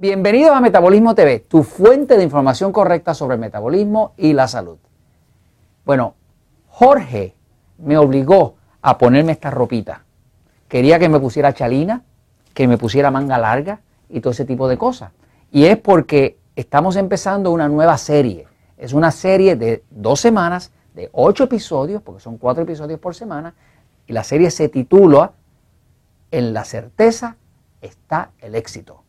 Bienvenidos a Metabolismo TV, tu fuente de información correcta sobre el metabolismo y la salud. Bueno, Jorge me obligó a ponerme esta ropita. Quería que me pusiera chalina, que me pusiera manga larga y todo ese tipo de cosas. Y es porque estamos empezando una nueva serie. Es una serie de dos semanas, de ocho episodios, porque son cuatro episodios por semana, y la serie se titula En la certeza está el éxito.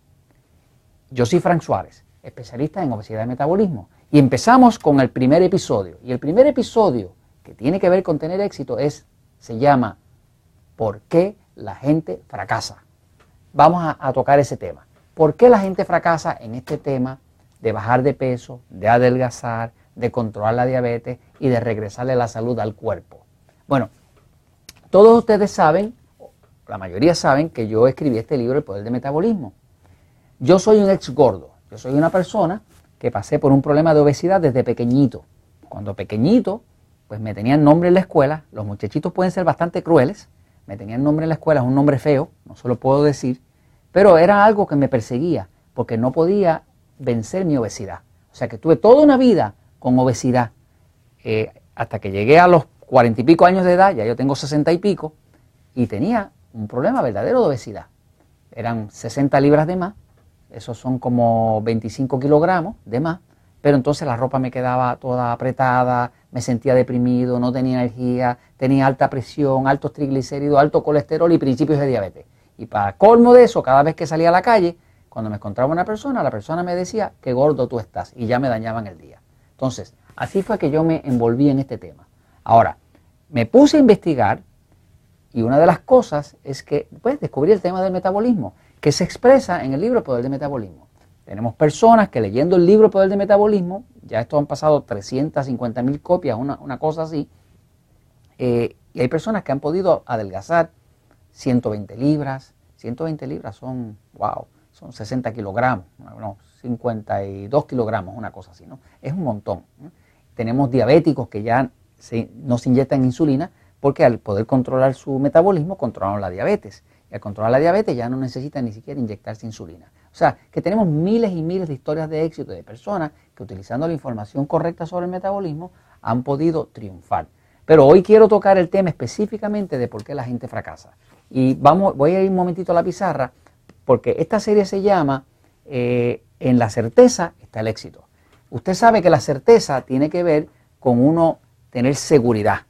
Yo soy Frank Suárez, especialista en obesidad y metabolismo. Y empezamos con el primer episodio. Y el primer episodio que tiene que ver con tener éxito es, se llama ¿Por qué la gente fracasa? Vamos a, a tocar ese tema. ¿Por qué la gente fracasa en este tema de bajar de peso, de adelgazar, de controlar la diabetes y de regresarle la salud al cuerpo? Bueno, todos ustedes saben, la mayoría saben que yo escribí este libro, El Poder del Metabolismo. Yo soy un ex gordo. Yo soy una persona que pasé por un problema de obesidad desde pequeñito. Cuando pequeñito, pues me tenían nombre en la escuela. Los muchachitos pueden ser bastante crueles. Me tenían nombre en la escuela, es un nombre feo, no se lo puedo decir. Pero era algo que me perseguía porque no podía vencer mi obesidad. O sea que tuve toda una vida con obesidad. Eh, hasta que llegué a los cuarenta y pico años de edad, ya yo tengo sesenta y pico, y tenía un problema verdadero de obesidad. Eran 60 libras de más esos son como 25 kilogramos de más, pero entonces la ropa me quedaba toda apretada, me sentía deprimido, no tenía energía, tenía alta presión, altos triglicéridos, alto colesterol y principios de diabetes. Y para colmo de eso, cada vez que salía a la calle, cuando me encontraba una persona, la persona me decía, qué gordo tú estás, y ya me dañaban el día. Entonces, así fue que yo me envolví en este tema. Ahora, me puse a investigar y una de las cosas es que, pues, descubrí el tema del metabolismo que se expresa en el libro Poder de Metabolismo. Tenemos personas que leyendo el libro Poder de Metabolismo, ya esto han pasado 350 mil copias, una, cosa así, eh, y hay personas que han podido adelgazar 120 libras, 120 libras son, wow, son 60 kilogramos, no, 52 kilogramos, una cosa así, ¿no? Es un montón. Tenemos diabéticos que ya no se inyectan insulina porque al poder controlar su metabolismo controlan la diabetes. Y al controlar la diabetes ya no necesita ni siquiera inyectarse insulina. O sea, que tenemos miles y miles de historias de éxito de personas que utilizando la información correcta sobre el metabolismo han podido triunfar. Pero hoy quiero tocar el tema específicamente de por qué la gente fracasa. Y vamos, voy a ir un momentito a la pizarra porque esta serie se llama eh, En la certeza está el éxito. Usted sabe que la certeza tiene que ver con uno tener seguridad.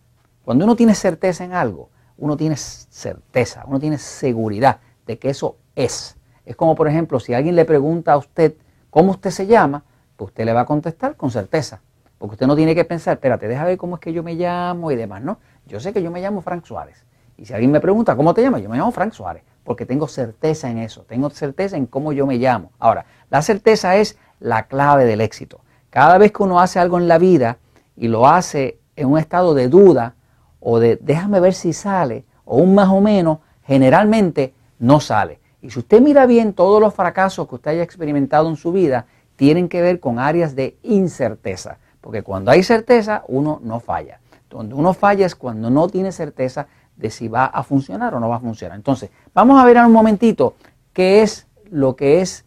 Cuando uno tiene certeza en algo, uno tiene certeza, uno tiene seguridad de que eso es. Es como, por ejemplo, si alguien le pregunta a usted cómo usted se llama, pues usted le va a contestar con certeza. Porque usted no tiene que pensar, espérate, deja ver cómo es que yo me llamo y demás, ¿no? Yo sé que yo me llamo Frank Suárez. Y si alguien me pregunta, ¿cómo te llamas? Yo me llamo Frank Suárez, porque tengo certeza en eso, tengo certeza en cómo yo me llamo. Ahora, la certeza es la clave del éxito. Cada vez que uno hace algo en la vida y lo hace en un estado de duda, o de déjame ver si sale, o un más o menos, generalmente no sale. Y si usted mira bien, todos los fracasos que usted haya experimentado en su vida tienen que ver con áreas de incerteza. Porque cuando hay certeza, uno no falla. Donde uno falla es cuando no tiene certeza de si va a funcionar o no va a funcionar. Entonces, vamos a ver en un momentito qué es lo que es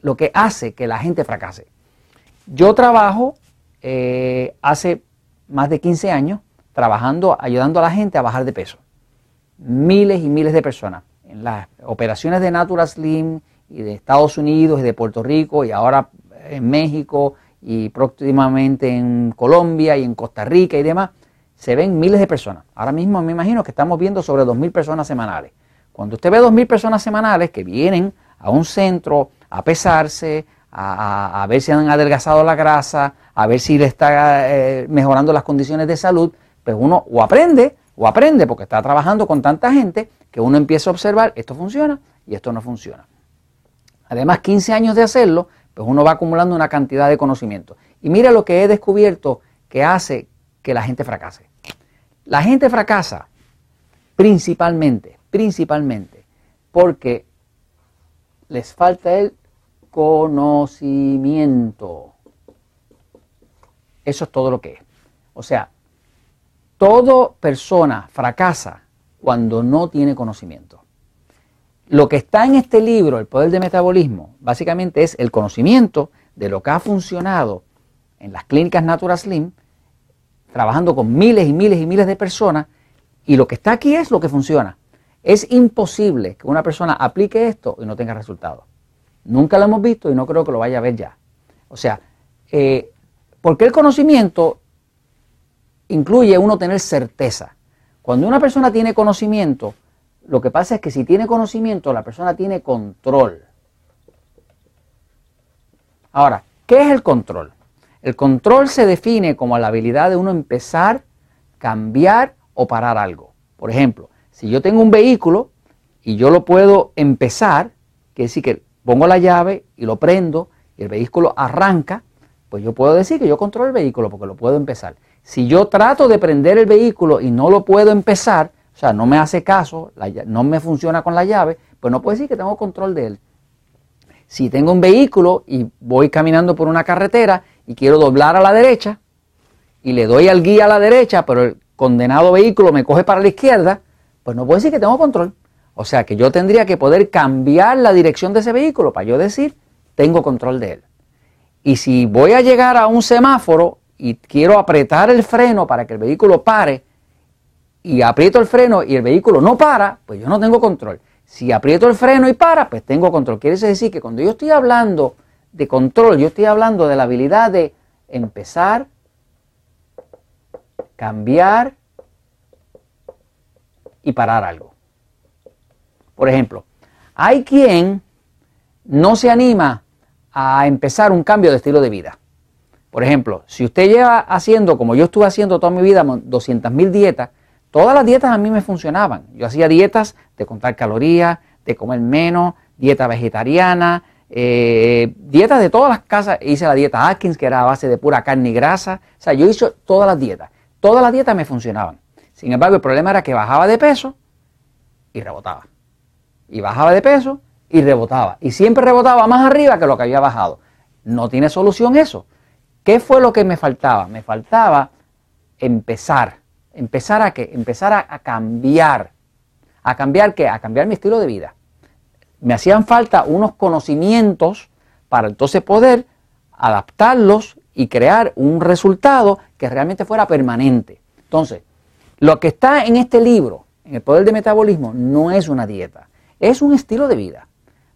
lo que hace que la gente fracase. Yo trabajo eh, hace más de 15 años trabajando, ayudando a la gente a bajar de peso. Miles y miles de personas. En las operaciones de Natural Slim y de Estados Unidos y de Puerto Rico y ahora en México y próximamente en Colombia y en Costa Rica y demás, se ven miles de personas. Ahora mismo me imagino que estamos viendo sobre 2.000 personas semanales. Cuando usted ve 2.000 personas semanales que vienen a un centro a pesarse, a, ver si han adelgazado la grasa, a ver si le está eh, mejorando las condiciones de salud, pues uno o aprende o aprende porque está trabajando con tanta gente que uno empieza a observar esto funciona y esto no funciona. Además, 15 años de hacerlo, pues uno va acumulando una cantidad de conocimiento. Y mira lo que he descubierto que hace que la gente fracase. La gente fracasa principalmente, principalmente, porque les falta el conocimiento. Eso es todo lo que es. O sea, Toda persona fracasa cuando no tiene conocimiento. lo que está en este libro, El Poder del Metabolismo, básicamente es el conocimiento de lo que ha funcionado en las clínicas Natural Slim, trabajando con miles y miles y miles de personas, y lo que está aquí es lo que funciona. Es imposible que una persona aplique esto y no tenga resultados. Nunca lo hemos visto y no creo que lo vaya a ver ya. O sea, eh, porque el conocimiento incluye uno tener certeza. Cuando una persona tiene conocimiento, lo que pasa es que si tiene conocimiento, la persona tiene control. Ahora, ¿qué es el control? El control se define como la habilidad de uno empezar, cambiar o parar algo. Por ejemplo, si yo tengo un vehículo y yo lo puedo empezar, que decir que pongo la llave y lo prendo y el vehículo arranca, pues yo puedo decir que yo controlo el vehículo porque lo puedo empezar. Si yo trato de prender el vehículo y no lo puedo empezar, o sea, no me hace caso, no me funciona con la llave, pues no puedo decir que tengo control de él. Si tengo un vehículo y voy caminando por una carretera y quiero doblar a la derecha y le doy al guía a la derecha, pero el condenado vehículo me coge para la izquierda, pues no puedo decir que tengo control. O sea que yo tendría que poder cambiar la dirección de ese vehículo para yo decir tengo control de él. Y si voy a llegar a un semáforo y quiero apretar el freno para que el vehículo pare, y aprieto el freno y el vehículo no para, pues yo no tengo control. Si aprieto el freno y para, pues tengo control. Quiere decir que cuando yo estoy hablando de control, yo estoy hablando de la habilidad de empezar, cambiar y parar algo. Por ejemplo, hay quien no se anima a empezar un cambio de estilo de vida. Por ejemplo, si usted lleva haciendo, como yo estuve haciendo toda mi vida, 200.000 dietas, todas las dietas a mí me funcionaban. Yo hacía dietas de contar calorías, de comer menos, dieta vegetariana, eh, dietas de todas las casas. Hice la dieta Atkins, que era a base de pura carne y grasa. O sea, yo hice todas las dietas. Todas las dietas me funcionaban. Sin embargo, el problema era que bajaba de peso y rebotaba. Y bajaba de peso y rebotaba. Y siempre rebotaba más arriba que lo que había bajado. No tiene solución eso. ¿Qué fue lo que me faltaba? Me faltaba empezar. ¿Empezar a qué? Empezar a, cambiar. ¿A cambiar qué? A cambiar mi estilo de vida. Me hacían falta unos conocimientos para entonces poder adaptarlos y crear un resultado que realmente fuera permanente. Entonces, lo que está en este libro, en el poder de metabolismo, no es una dieta, es un estilo de vida.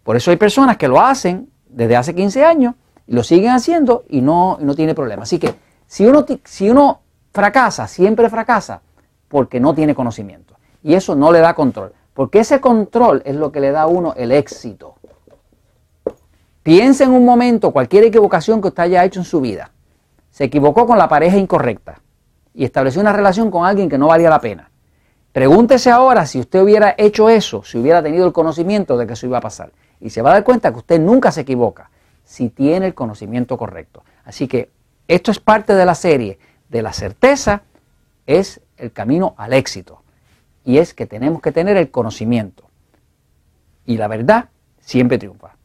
Por eso hay personas que lo hacen desde hace 15 años lo siguen haciendo y no, no tiene problema. Así que si uno, si uno fracasa, siempre fracasa porque no tiene conocimiento. Y eso no le da control. Porque ese control es lo que le da a uno el éxito. Piensa en un momento cualquier equivocación que usted haya hecho en su vida. Se equivocó con la pareja incorrecta y estableció una relación con alguien que no valía la pena. Pregúntese ahora si usted hubiera hecho eso, si hubiera tenido el conocimiento de que eso iba a pasar y se va a dar cuenta que usted nunca se equivoca si tiene el conocimiento correcto. Así que esto es parte de la serie de la certeza, es el camino al éxito. Y es que tenemos que tener el conocimiento. Y la verdad siempre triunfa.